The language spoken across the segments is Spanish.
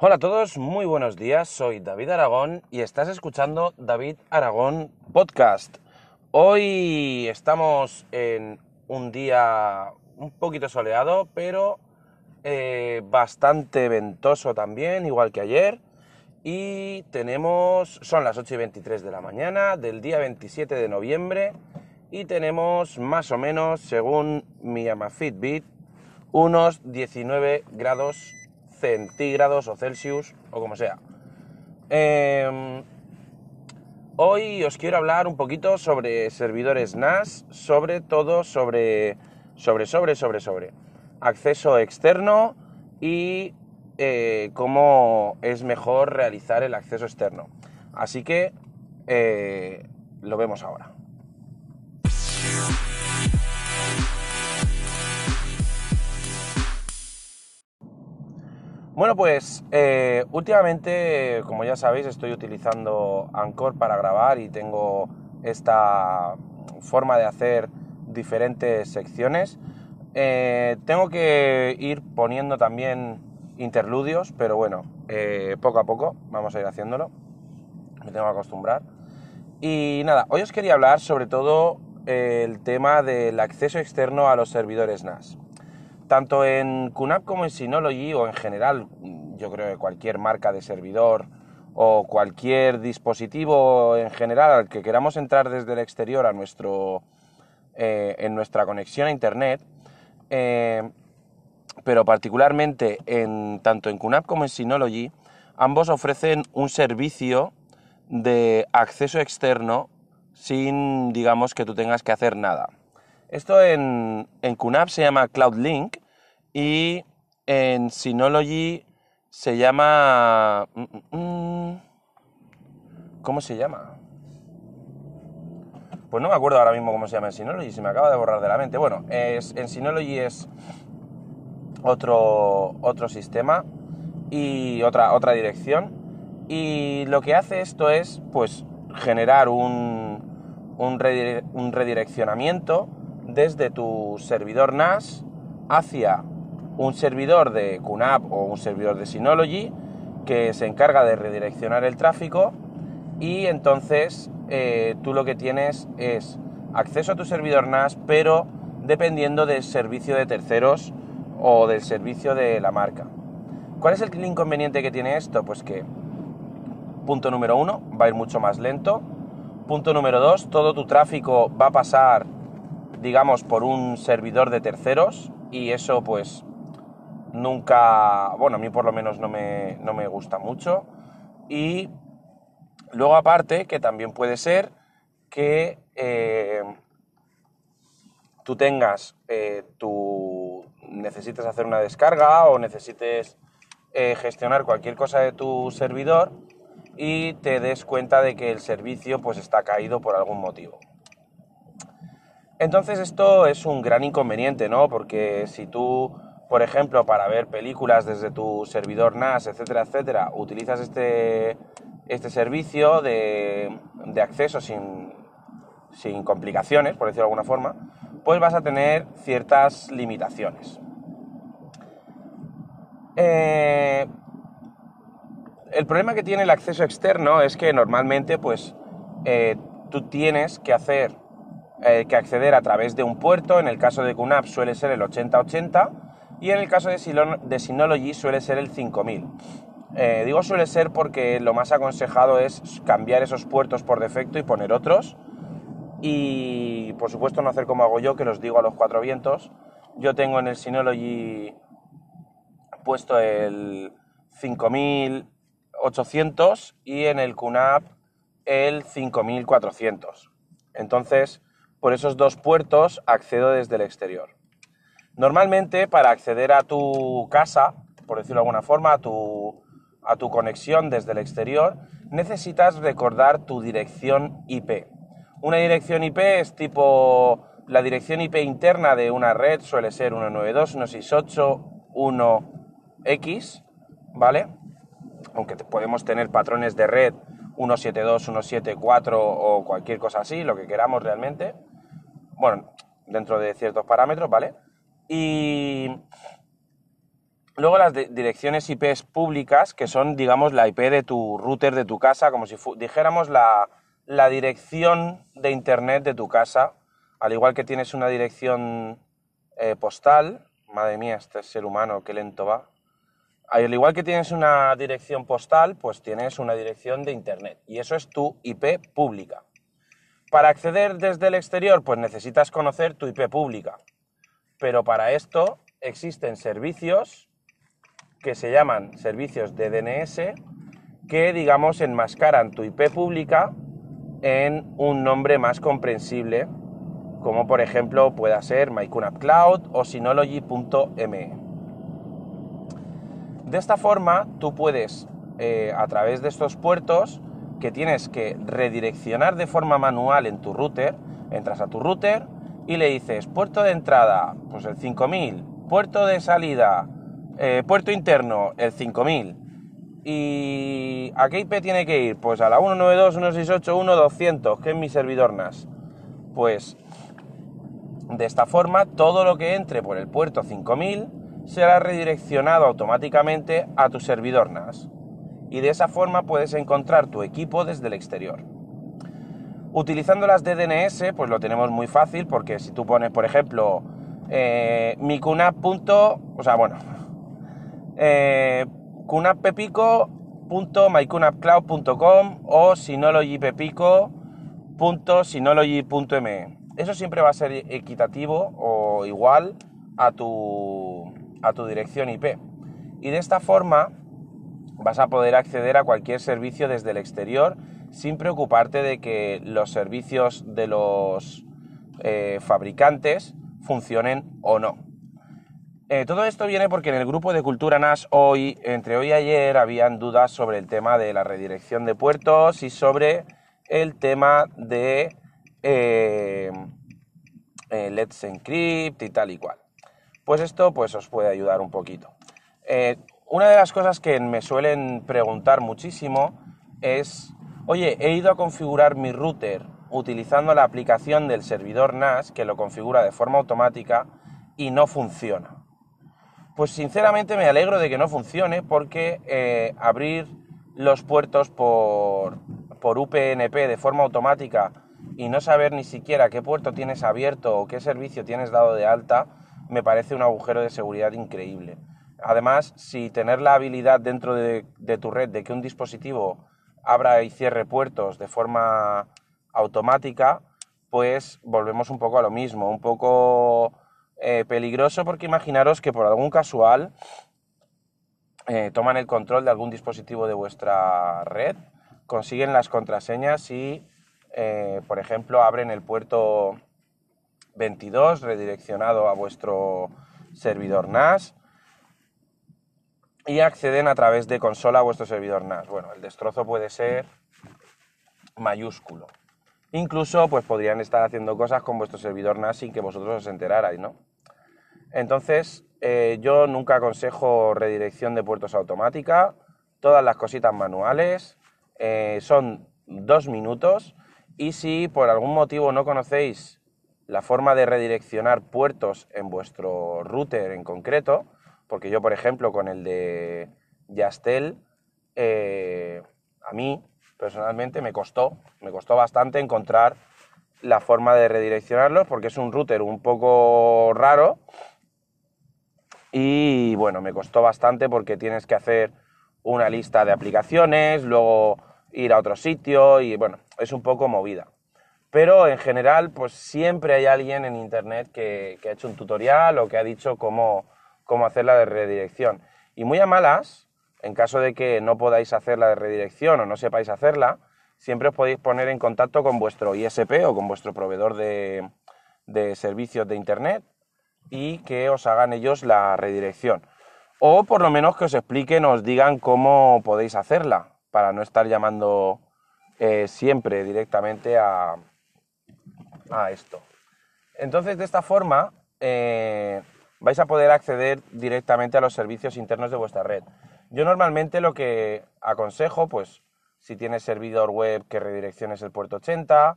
Hola a todos, muy buenos días, soy David Aragón y estás escuchando David Aragón Podcast. Hoy estamos en un día un poquito soleado, pero eh, bastante ventoso también, igual que ayer. Y tenemos, son las 8 y 23 de la mañana del día 27 de noviembre y tenemos más o menos, según mi llama Fitbit, unos 19 grados centígrados o Celsius o como sea. Em, hoy os quiero hablar un poquito sobre servidores NAS, sobre todo sobre, sobre, sobre, sobre, sobre acceso externo y eh, cómo es mejor realizar el acceso externo. Así que eh, lo vemos ahora. Bueno, pues eh, últimamente, como ya sabéis, estoy utilizando Anchor para grabar y tengo esta forma de hacer diferentes secciones. Eh, tengo que ir poniendo también interludios, pero bueno, eh, poco a poco vamos a ir haciéndolo. Me tengo que acostumbrar. Y nada, hoy os quería hablar sobre todo el tema del acceso externo a los servidores NAS. Tanto en QNAP como en Synology o en general, yo creo que cualquier marca de servidor o cualquier dispositivo en general al que queramos entrar desde el exterior a nuestro, eh, en nuestra conexión a Internet, eh, pero particularmente en, tanto en QNAP como en Synology, ambos ofrecen un servicio de acceso externo sin, digamos, que tú tengas que hacer nada. Esto en, en QNAP se llama CloudLink y en Synology se llama... Mm, mm, mm, ¿Cómo se llama? Pues no me acuerdo ahora mismo cómo se llama en Synology, se me acaba de borrar de la mente. Bueno, es, en Synology es otro, otro sistema y otra, otra dirección. Y lo que hace esto es, pues, generar un, un, un redireccionamiento desde tu servidor NAS hacia un servidor de QNAP o un servidor de Synology que se encarga de redireccionar el tráfico y entonces eh, tú lo que tienes es acceso a tu servidor NAS pero dependiendo del servicio de terceros o del servicio de la marca. ¿Cuál es el inconveniente que tiene esto? Pues que, punto número uno, va a ir mucho más lento. Punto número dos, todo tu tráfico va a pasar digamos, por un servidor de terceros y eso pues nunca, bueno, a mí por lo menos no me, no me gusta mucho. Y luego aparte, que también puede ser que eh, tú tengas, eh, tu, necesites hacer una descarga o necesites eh, gestionar cualquier cosa de tu servidor y te des cuenta de que el servicio pues está caído por algún motivo. Entonces esto es un gran inconveniente, ¿no? Porque si tú, por ejemplo, para ver películas desde tu servidor NAS, etcétera, etcétera, utilizas este, este servicio de, acceso sin, complicaciones, por decirlo de alguna forma, pues vas a tener ciertas limitaciones. Eh, el problema que tiene el acceso externo es que normalmente pues eh, tú tienes que hacer eh, que acceder a través de un puerto, en el caso de QNAP suele ser el 8080 y en el caso de, Synology suele ser el 5000. Eh, digo suele ser porque lo más aconsejado es cambiar esos puertos por defecto y poner otros. Y por supuesto no hacer como hago yo, que los digo a los cuatro vientos. Yo tengo en el Synology puesto el 5800 y en el QNAP el 5400. Entonces, por esos dos puertos accedo desde el exterior. Normalmente para acceder a tu casa, por decirlo de alguna forma, a tu, a tu conexión desde el exterior, necesitas recordar tu dirección IP. Una dirección IP es tipo la dirección IP interna de una red suele ser 192.168.1x, ¿vale? Aunque podemos tener patrones de red 172, 174 o cualquier cosa así, lo que queramos realmente bueno, dentro de ciertos parámetros, ¿vale? Y Luego las direcciones IPs públicas, que son, digamos, la IP de tu router de tu casa, como si dijéramos la, dirección de Internet de tu casa, al igual que tienes una dirección eh, postal, madre mía, este ser humano, qué lento va. Al igual que tienes una dirección postal, pues tienes una dirección de Internet, y eso es tu IP pública. Para acceder desde el exterior, pues necesitas conocer tu IP pública, pero para esto existen servicios que se llaman servicios de DNS que, digamos, enmascaran tu IP pública en un nombre más comprensible, como por ejemplo pueda ser MyCunApp Cloud o Synology.me. De esta forma, tú puedes, eh, a través de estos puertos, que tienes que redireccionar de forma manual en tu router, entras a tu router y le dices puerto de entrada, pues el 5000, puerto de salida, eh, puerto interno, el 5000. ¿Y a qué IP tiene que ir? Pues a la 192.168.1.200, que es mi servidor NAS. Pues de esta forma, todo lo que entre por el puerto 5000 será redireccionado automáticamente a tu servidor NAS. Y de esa forma puedes encontrar tu equipo desde el exterior. Utilizando las DNS, pues lo tenemos muy fácil, porque si tú pones, por ejemplo, eh, O sea, bueno, eh, o sinologypepico.synology.me. Eso siempre va a ser equitativo o igual a tu, a tu dirección IP. Y de esta forma vas a poder acceder a cualquier servicio desde el exterior sin preocuparte de que los servicios de los eh, fabricantes funcionen o no. Eh, todo esto viene porque en el grupo de Cultura NAS hoy, entre hoy y ayer, habían dudas sobre el tema de la redirección de puertos y sobre el tema de eh, Let's Encrypt y tal y cual. Pues esto pues os puede ayudar un poquito. Una de las cosas que me suelen preguntar muchísimo es, oye, he ido a configurar mi router utilizando la aplicación del servidor NAS que lo configura de forma automática y no funciona. Pues sinceramente me alegro de que no funcione porque eh, abrir los puertos por, por UPnP de forma automática y no saber ni siquiera qué puerto tienes abierto o qué servicio tienes dado de alta me parece un agujero de seguridad increíble. Además, si tener la habilidad dentro de, tu red de que un dispositivo abra y cierre puertos de forma automática, pues volvemos un poco a lo mismo, un poco eh, peligroso porque imaginaros que por algún casual eh, toman el control de algún dispositivo de vuestra red, consiguen las contraseñas y, eh, por ejemplo, abren el puerto 22 redireccionado a vuestro servidor NAS y acceden a través de consola a vuestro servidor NAS. Bueno, el destrozo puede ser mayúsculo. Incluso, pues podrían estar haciendo cosas con vuestro servidor NAS sin que vosotros os enterarais, ¿no? Entonces, eh, yo nunca aconsejo redirección de puertos automática, todas las cositas manuales, eh, son dos minutos y si por algún motivo no conocéis la forma de redireccionar puertos en vuestro router en concreto, porque yo por ejemplo con el de Yastel, eh, a mí personalmente me costó, me costó bastante encontrar la forma de redireccionarlos porque es un router un poco raro y bueno, me costó bastante porque tienes que hacer una lista de aplicaciones, luego ir a otro sitio y bueno, es un poco movida. Pero en general, pues siempre hay alguien en internet que, ha hecho un tutorial o que ha dicho cómo, cómo hacer la de redirección. Y muy a malas, en caso de que no podáis hacer la de redirección o no sepáis hacerla, siempre os podéis poner en contacto con vuestro ISP o con vuestro proveedor de, de servicios de internet y que os hagan ellos la redirección. O por lo menos que os expliquen, os digan cómo podéis hacerla, para no estar llamando eh, siempre directamente a, a, esto. Entonces, de esta forma, eh, vais a poder acceder directamente a los servicios internos de vuestra red. Yo normalmente lo que aconsejo, pues, si tienes servidor web, que redirecciones el puerto 80,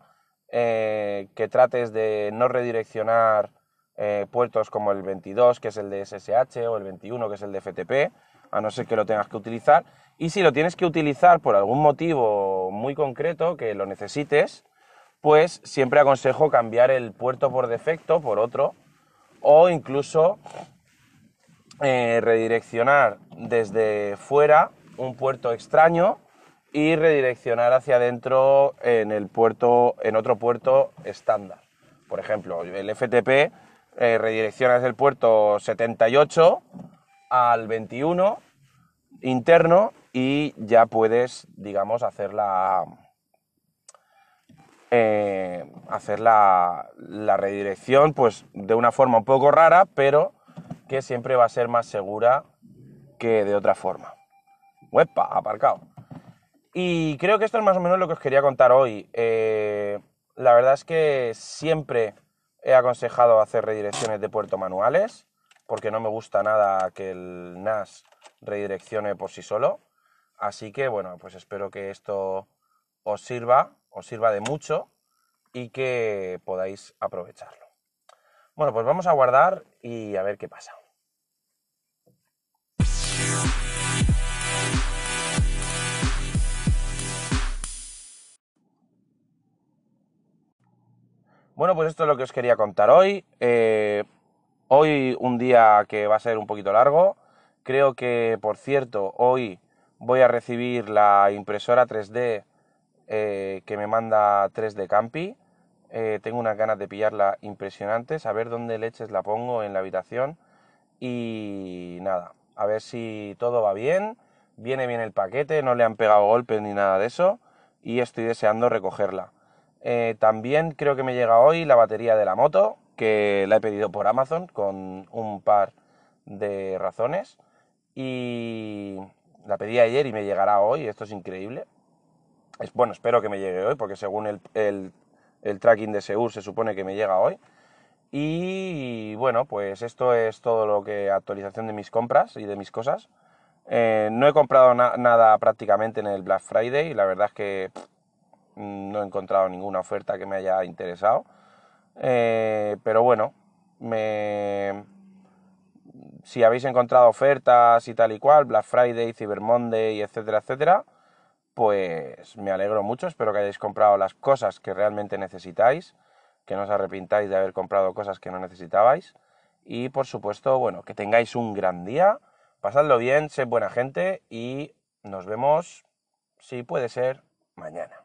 eh, que trates de no redireccionar eh, puertos como el 22, que es el de SSH, o el 21, que es el de FTP, a no ser que lo tengas que utilizar. Y si lo tienes que utilizar por algún motivo muy concreto que lo necesites, pues siempre aconsejo cambiar el puerto por defecto por otro o incluso eh, redireccionar desde fuera un puerto extraño y redireccionar hacia adentro en el puerto en otro puerto estándar. Por ejemplo, el FTP eh, redirecciona desde el puerto 78 al 21 interno y ya puedes, digamos, hacer la, eh, hacer la, redirección pues de una forma un poco rara, pero que siempre va a ser más segura que de otra forma. ¡Huepa! Aparcado. Y creo que esto es más o menos lo que os quería contar hoy. Eh, la verdad es que siempre he aconsejado hacer redirecciones de puerto manuales, porque no me gusta nada que el NAS redireccione por sí solo. Así que bueno, pues espero que esto os sirva os sirva de mucho y que podáis aprovecharlo. Bueno, pues vamos a guardar y a ver qué pasa. Bueno, pues esto es lo que os quería contar hoy. Eh, hoy un día que va a ser un poquito largo. Creo que, por cierto, hoy voy a recibir la impresora 3D eh, que me manda 3 de Campi. Eh, tengo unas ganas de pillarla impresionantes, a ver dónde leches la pongo en la habitación. Y nada, a ver si todo va bien, viene bien el paquete, no le han pegado golpes ni nada de eso. Y estoy deseando recogerla. Eh, también creo que me llega hoy la batería de la moto, que la he pedido por Amazon con un par de razones. Y la pedí ayer y me llegará hoy, esto es increíble bueno, espero que me llegue hoy, porque según el, tracking de Seur se supone que me llega hoy. Y bueno, pues esto es todo lo que actualización de mis compras y de mis cosas. Eh, no he comprado nada prácticamente en el Black Friday, la verdad es que no he encontrado ninguna oferta que me haya interesado. Eh, pero bueno, me... si habéis encontrado ofertas y tal y cual, Black Friday, Cyber Monday, etcétera, etcétera, pues me alegro mucho, espero que hayáis comprado las cosas que realmente necesitáis, que no os arrepintáis de haber comprado cosas que no necesitabais y por supuesto, bueno, que tengáis un gran día, pasadlo bien, sed buena gente y nos vemos, si puede ser, mañana.